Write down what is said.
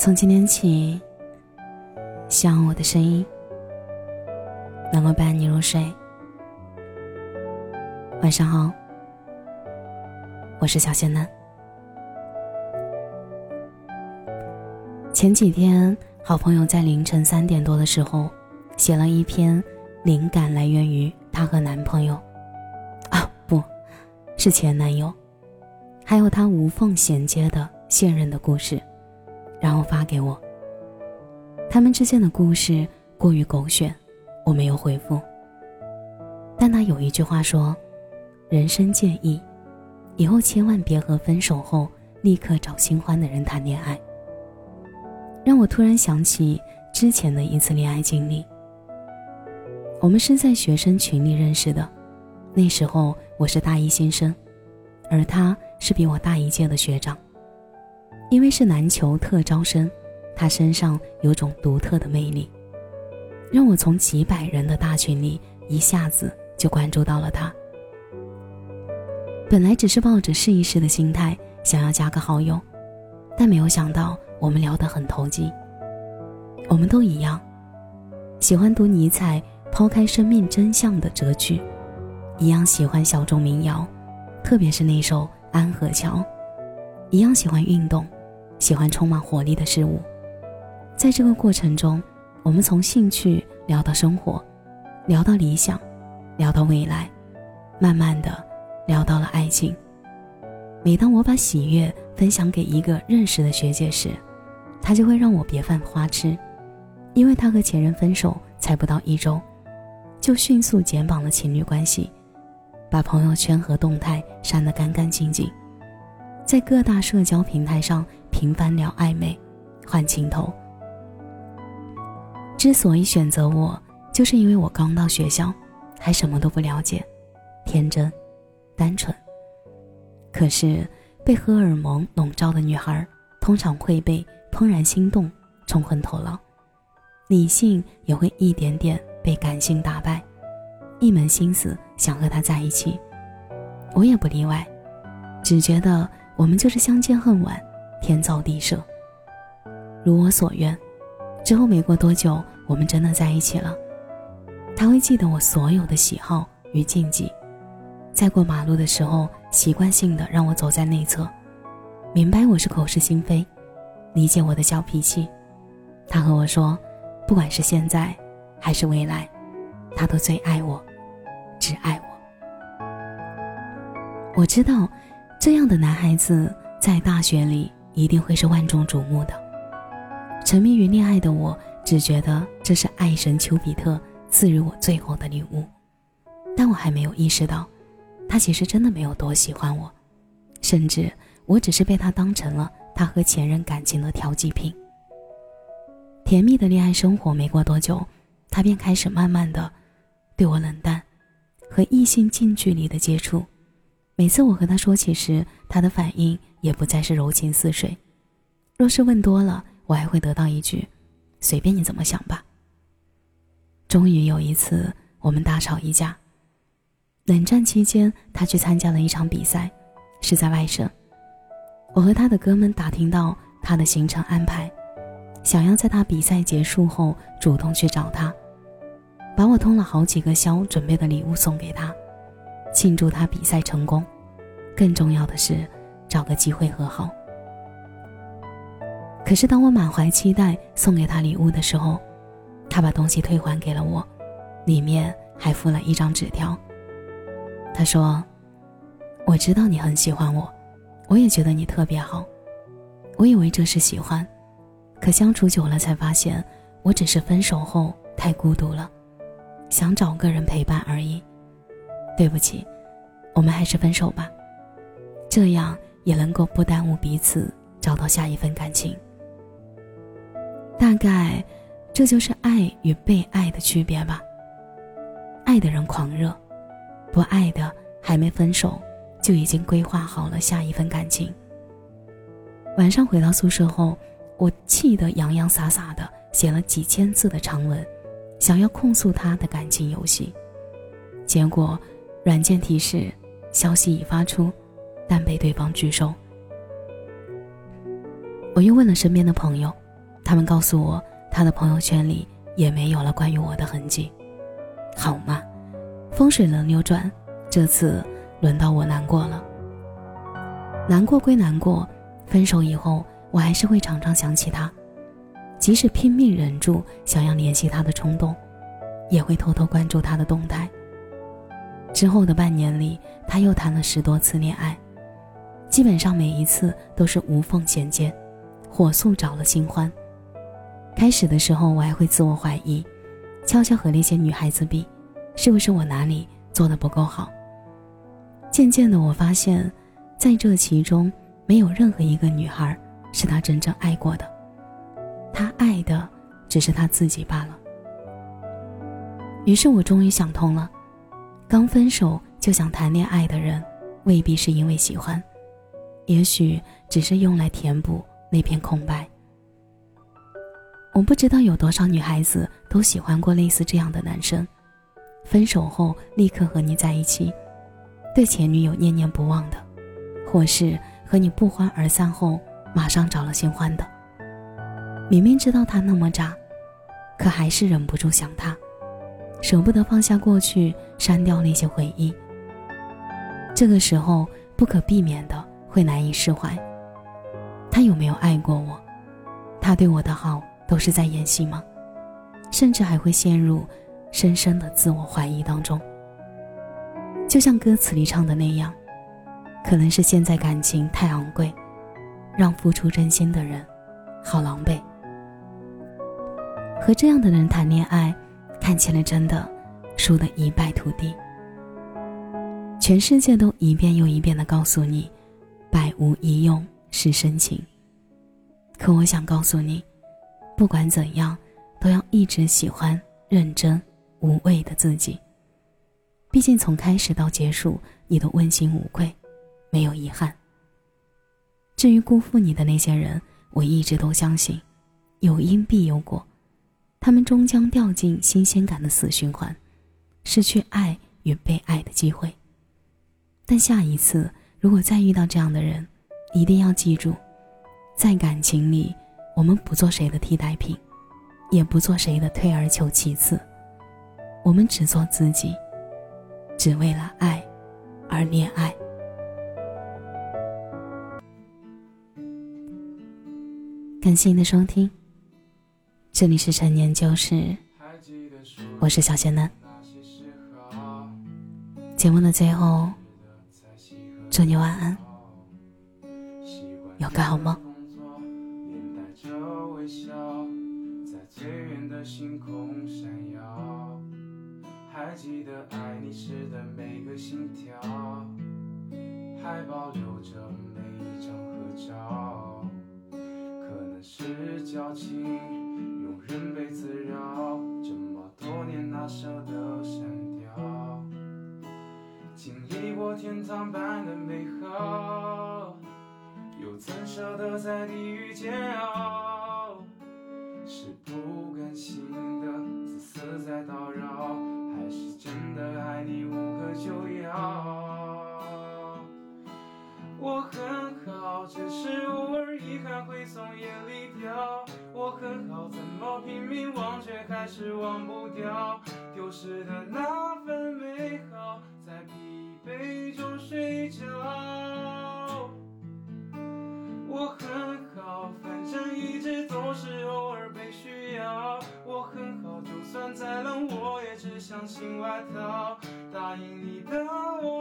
从今天起，希望我的声音能够伴你入睡。晚上好，我是小仙男。前几天，好朋友在凌晨三点多的时候，写了一篇灵感来源于她和男朋友，啊，不是前男友，还有她无缝衔接的现任的故事，然后发给我。他们之间的故事过于狗血，我没有回复。但他有一句话说：“人生建议，以后千万别和分手后立刻找新欢的人谈恋爱。”让我突然想起之前的一次恋爱经历。我们是在学生群里认识的，那时候我是大一新生，而他是比我大一届的学长。因为是篮球特招生，他身上有种独特的魅力，让我从几百人的大群里一下子就关注到了他。本来只是抱着试一试的心态想要加个好友，但没有想到。我们聊得很投机。我们都一样，喜欢读尼采抛开生命真相的哲句，一样喜欢小众民谣，特别是那首《安河桥》，一样喜欢运动，喜欢充满活力的事物。在这个过程中，我们从兴趣聊到生活，聊到理想，聊到未来，慢慢的聊到了爱情。每当我把喜悦分享给一个认识的学姐时，她就会让我别犯花痴，因为她和前任分手才不到一周，就迅速减绑了情侣关系，把朋友圈和动态删得干干净净，在各大社交平台上频繁聊暧昧，换情头。之所以选择我，就是因为我刚到学校，还什么都不了解，天真，单纯。可是被荷尔蒙笼罩的女孩，通常会被。怦然心动，冲昏头脑，理性也会一点点被感性打败，一门心思想和他在一起。我也不例外，只觉得我们就是相见恨晚，天造地设。如我所愿，之后没过多久，我们真的在一起了。他会记得我所有的喜好与禁忌，在过马路的时候，习惯性的让我走在内侧，明白我是口是心非。理解我的小脾气，他和我说，不管是现在，还是未来，他都最爱我，只爱我。我知道，这样的男孩子在大学里一定会是万众瞩目的。沉迷于恋爱的我，只觉得这是爱神丘比特赐予我最后的礼物，但我还没有意识到，他其实真的没有多喜欢我，甚至我只是被他当成了。他和前任感情的调剂品。甜蜜的恋爱生活没过多久，他便开始慢慢的对我冷淡，和异性近距离的接触。每次我和他说起时，他的反应也不再是柔情似水。若是问多了，我还会得到一句：“随便你怎么想吧。”终于有一次，我们大吵一架。冷战期间，他去参加了一场比赛，是在外省。我和他的哥们打听到他的行程安排，想要在他比赛结束后主动去找他，把我通了好几个宵准备的礼物送给他，庆祝他比赛成功。更重要的是，找个机会和好。可是当我满怀期待送给他礼物的时候，他把东西退还给了我，里面还附了一张纸条。他说：“我知道你很喜欢我。”我也觉得你特别好，我以为这是喜欢，可相处久了才发现，我只是分手后太孤独了，想找个人陪伴而已。对不起，我们还是分手吧，这样也能够不耽误彼此找到下一份感情。大概，这就是爱与被爱的区别吧。爱的人狂热，不爱的还没分手。就已经规划好了下一份感情。晚上回到宿舍后，我气得洋洋洒洒的写了几千字的长文，想要控诉他的感情游戏。结果，软件提示消息已发出，但被对方拒收。我又问了身边的朋友，他们告诉我，他的朋友圈里也没有了关于我的痕迹。好嘛，风水轮流转，这次轮到我难过了。难过归难过，分手以后，我还是会常常想起他，即使拼命忍住想要联系他的冲动，也会偷偷关注他的动态。之后的半年里，他又谈了十多次恋爱，基本上每一次都是无缝衔接，火速找了新欢。开始的时候，我还会自我怀疑，悄悄和那些女孩子比，是不是我哪里做的不够好？渐渐的，我发现，在这其中，没有任何一个女孩是他真正爱过的，他爱的只是他自己罢了。于是我终于想通了。刚分手就想谈恋爱的人，未必是因为喜欢，也许只是用来填补那片空白。我不知道有多少女孩子都喜欢过类似这样的男生，分手后立刻和你在一起，对前女友念念不忘的，或是和你不欢而散后马上找了新欢的。明明知道他那么渣，可还是忍不住想他。舍不得放下过去，删掉那些回忆。这个时候不可避免的会难以释怀。他有没有爱过我？他对我的好都是在演戏吗？甚至还会陷入深深的自我怀疑当中。就像歌词里唱的那样，可能是现在感情太昂贵，让付出真心的人好狼狈。和这样的人谈恋爱。看起来真的输得一败涂地。全世界都一遍又一遍的告诉你，百无一用是深情。可我想告诉你，不管怎样，都要一直喜欢认真无畏的自己。毕竟从开始到结束，你都问心无愧，没有遗憾。至于辜负你的那些人，我一直都相信，有因必有果。他们终将掉进新鲜感的死循环，失去爱与被爱的机会。但下一次，如果再遇到这样的人，一定要记住，在感情里，我们不做谁的替代品，也不做谁的退而求其次，我们只做自己，只为了爱而恋爱。感谢您的收听。这里是陈年旧事，我是小仙男。节目的最后，祝你晚安，有个好梦。还记得爱你时的每个心跳，还保留着每一张合照，可能是矫情。人被滋扰，这么多年哪舍得删掉？经历过天堂般的美好，又怎舍得在地狱煎熬？是不甘心的自私在叨扰，还是真的爱你无可救药？我很好，只是偶尔遗憾会从眼里掉。我很好，怎么拼命忘却还是忘不掉丢失的那份美好，在疲惫中睡着。我很好，反正一直都是偶尔被需要。我很好，就算再冷我也只想新外套。答应你的，我。